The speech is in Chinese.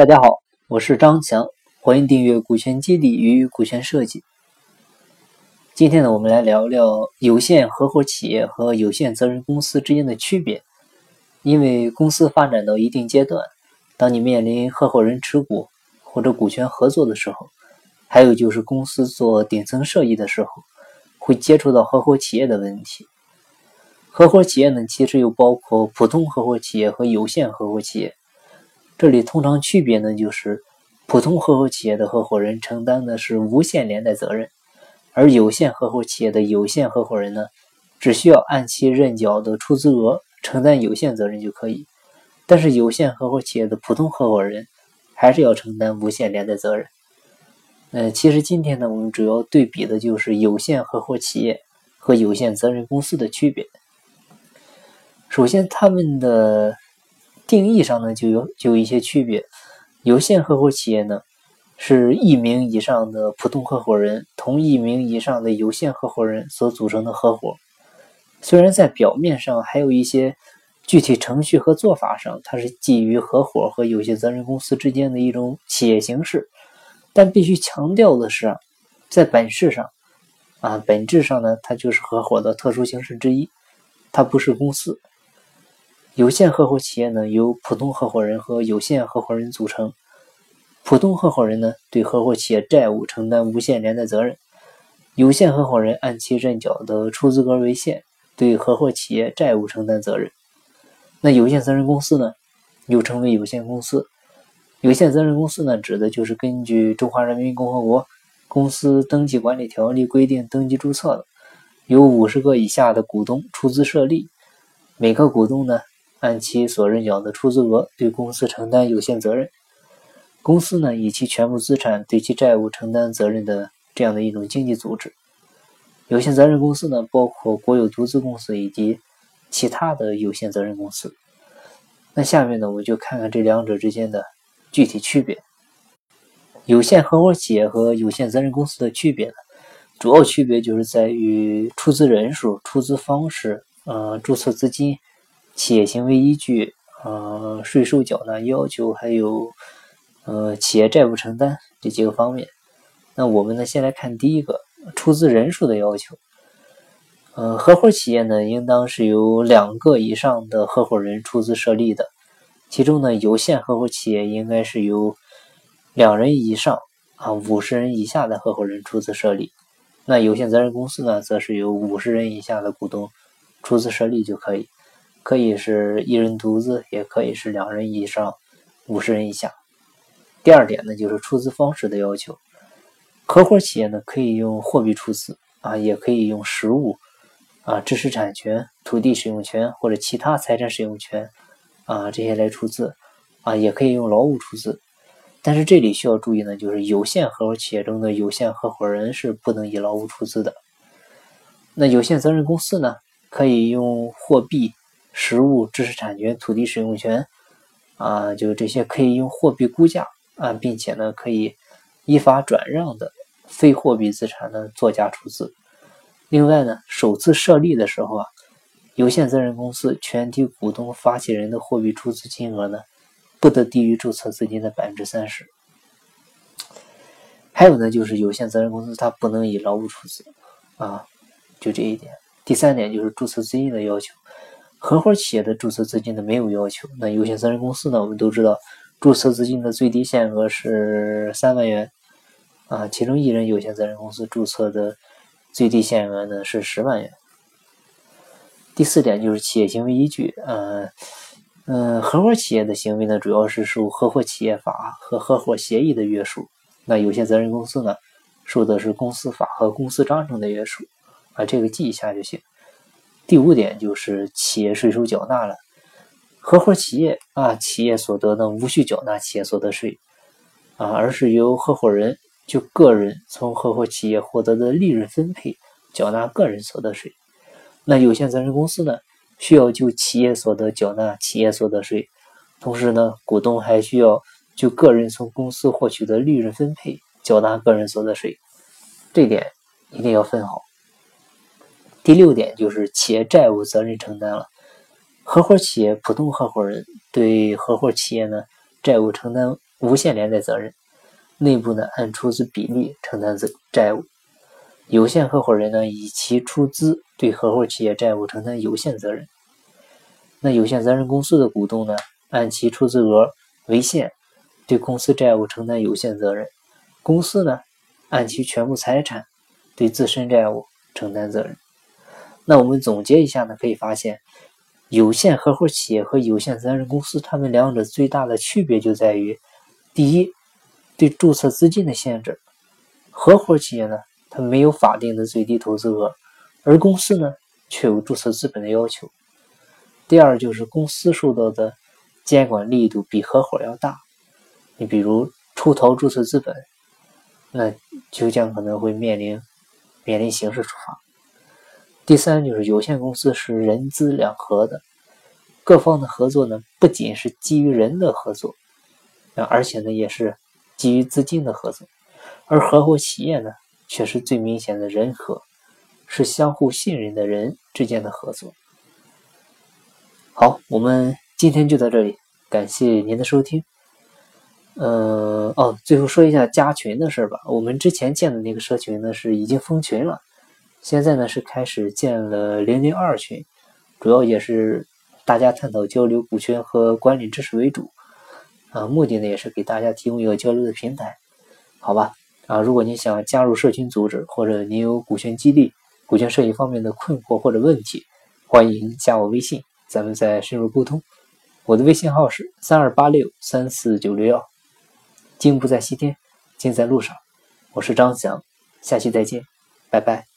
大家好，我是张强，欢迎订阅《股权激励与股权设计》。今天呢，我们来聊聊有限合伙企业和有限责任公司之间的区别。因为公司发展到一定阶段，当你面临合伙人持股或者股权合作的时候，还有就是公司做顶层设计的时候，会接触到合伙企业的问题。合伙企业呢，其实又包括普通合伙企业和有限合伙企业。这里通常区别呢，就是普通合伙企业的合伙人承担的是无限连带责任，而有限合伙企业的有限合伙人呢，只需要按其认缴的出资额承担有限责任就可以。但是有限合伙企业的普通合伙人还是要承担无限连带责任。呃，其实今天呢，我们主要对比的就是有限合伙企业和有限责任公司的区别。首先，他们的。定义上呢，就有就有一些区别。有限合伙企业呢，是一名以上的普通合伙人同一名以上的有限合伙人所组成的合伙。虽然在表面上还有一些具体程序和做法上，它是基于合伙和有限责任公司之间的一种企业形式，但必须强调的是，在本质上，啊，本质上呢，它就是合伙的特殊形式之一，它不是公司。有限合伙企业呢，由普通合伙人和有限合伙人组成。普通合伙人呢，对合伙企业债务承担无限连带责任；有限合伙人按其认缴的出资额为限，对合伙企业债务承担责任。那有限责任公司呢，又称为有限公司。有限责任公司呢，指的就是根据《中华人民共和国公司登记管理条例》规定登记注册的，由五十个以下的股东出资设立，每个股东呢。按其所认缴的出资额对公司承担有限责任，公司呢以其全部资产对其债务承担责任的这样的一种经济组织。有限责任公司呢包括国有独资公司以及其他的有限责任公司。那下面呢我就看看这两者之间的具体区别。有限合伙企业和有限责任公司的区别呢，主要区别就是在于出资人数、出资方式、呃注册资金。企业行为依据、呃税收缴纳要求，还有呃企业债务承担这几个方面。那我们呢，先来看第一个出资人数的要求。呃，合伙企业呢，应当是由两个以上的合伙人出资设立的。其中呢，有限合伙企业应该是由两人以上啊五十人以下的合伙人出资设立。那有限责任公司呢，则是由五十人以下的股东出资设立就可以。可以是一人独资，也可以是两人以上、五十人以下。第二点呢，就是出资方式的要求。合伙企业呢，可以用货币出资啊，也可以用实物啊、知识产权、土地使用权或者其他财产使用权啊这些来出资啊，也可以用劳务出资。但是这里需要注意呢，就是有限合伙企业中的有限合伙人是不能以劳务出资的。那有限责任公司呢，可以用货币。实物、知识产权、土地使用权，啊，就这些可以用货币估价啊，并且呢，可以依法转让的非货币资产呢，作价出资。另外呢，首次设立的时候啊，有限责任公司全体股东发起人的货币出资金额呢，不得低于注册资金的百分之三十。还有呢，就是有限责任公司它不能以劳务出资啊，就这一点。第三点就是注册资金的要求。合伙企业的注册资金呢没有要求，那有限责任公司呢，我们都知道注册资金的最低限额是三万元啊，其中一人有限责任公司注册的最低限额呢是十万元。第四点就是企业行为依据，嗯嗯，合伙企业的行为呢主要是受合伙企业法和合伙协议的约束，那有限责任公司呢受的是公司法和公司章程的约束，啊，这个记一下就行。第五点就是企业税收缴纳了，合伙企业啊，企业所得呢无需缴纳企业所得税啊，而是由合伙人就个人从合伙企业获得的利润分配缴纳个人所得税。那有限责任公司呢，需要就企业所得缴纳企业所得税，同时呢，股东还需要就个人从公司获取的利润分配缴纳个人所得税，这点一定要分好。第六点就是企业债务责任承担了，合伙企业普通合伙人对合伙企业呢债务承担无限连带责任，内部呢按出资比例承担责债务。有限合伙人呢以其出资对合伙企业债务承担有限责任。那有限责任公司的股东呢按其出资额为限，对公司债务承担有限责任。公司呢按其全部财产对自身债务承担责任。那我们总结一下呢，可以发现，有限合伙企业和有限责任公司，它们两者最大的区别就在于，第一，对注册资金的限制。合伙企业呢，它没有法定的最低投资额，而公司呢，却有注册资本的要求。第二，就是公司受到的监管力度比合伙要大。你比如出逃注册资本，那就将可能会面临面临刑事处罚。第三就是有限公司是人资两合的，各方的合作呢，不仅是基于人的合作，啊，而且呢也是基于资金的合作，而合伙企业呢却是最明显的人和，是相互信任的人之间的合作。好，我们今天就到这里，感谢您的收听。呃，哦，最后说一下加群的事吧，我们之前建的那个社群呢是已经封群了。现在呢是开始建了零零二群，主要也是大家探讨交流股权和管理知识为主，啊，目的呢也是给大家提供一个交流的平台，好吧？啊，如果你想加入社群组织，或者你有股权激励、股权设计方面的困惑或者问题，欢迎加我微信，咱们再深入沟通。我的微信号是三二八六三四九六幺，经不在西天，经在路上。我是张翔，下期再见，拜拜。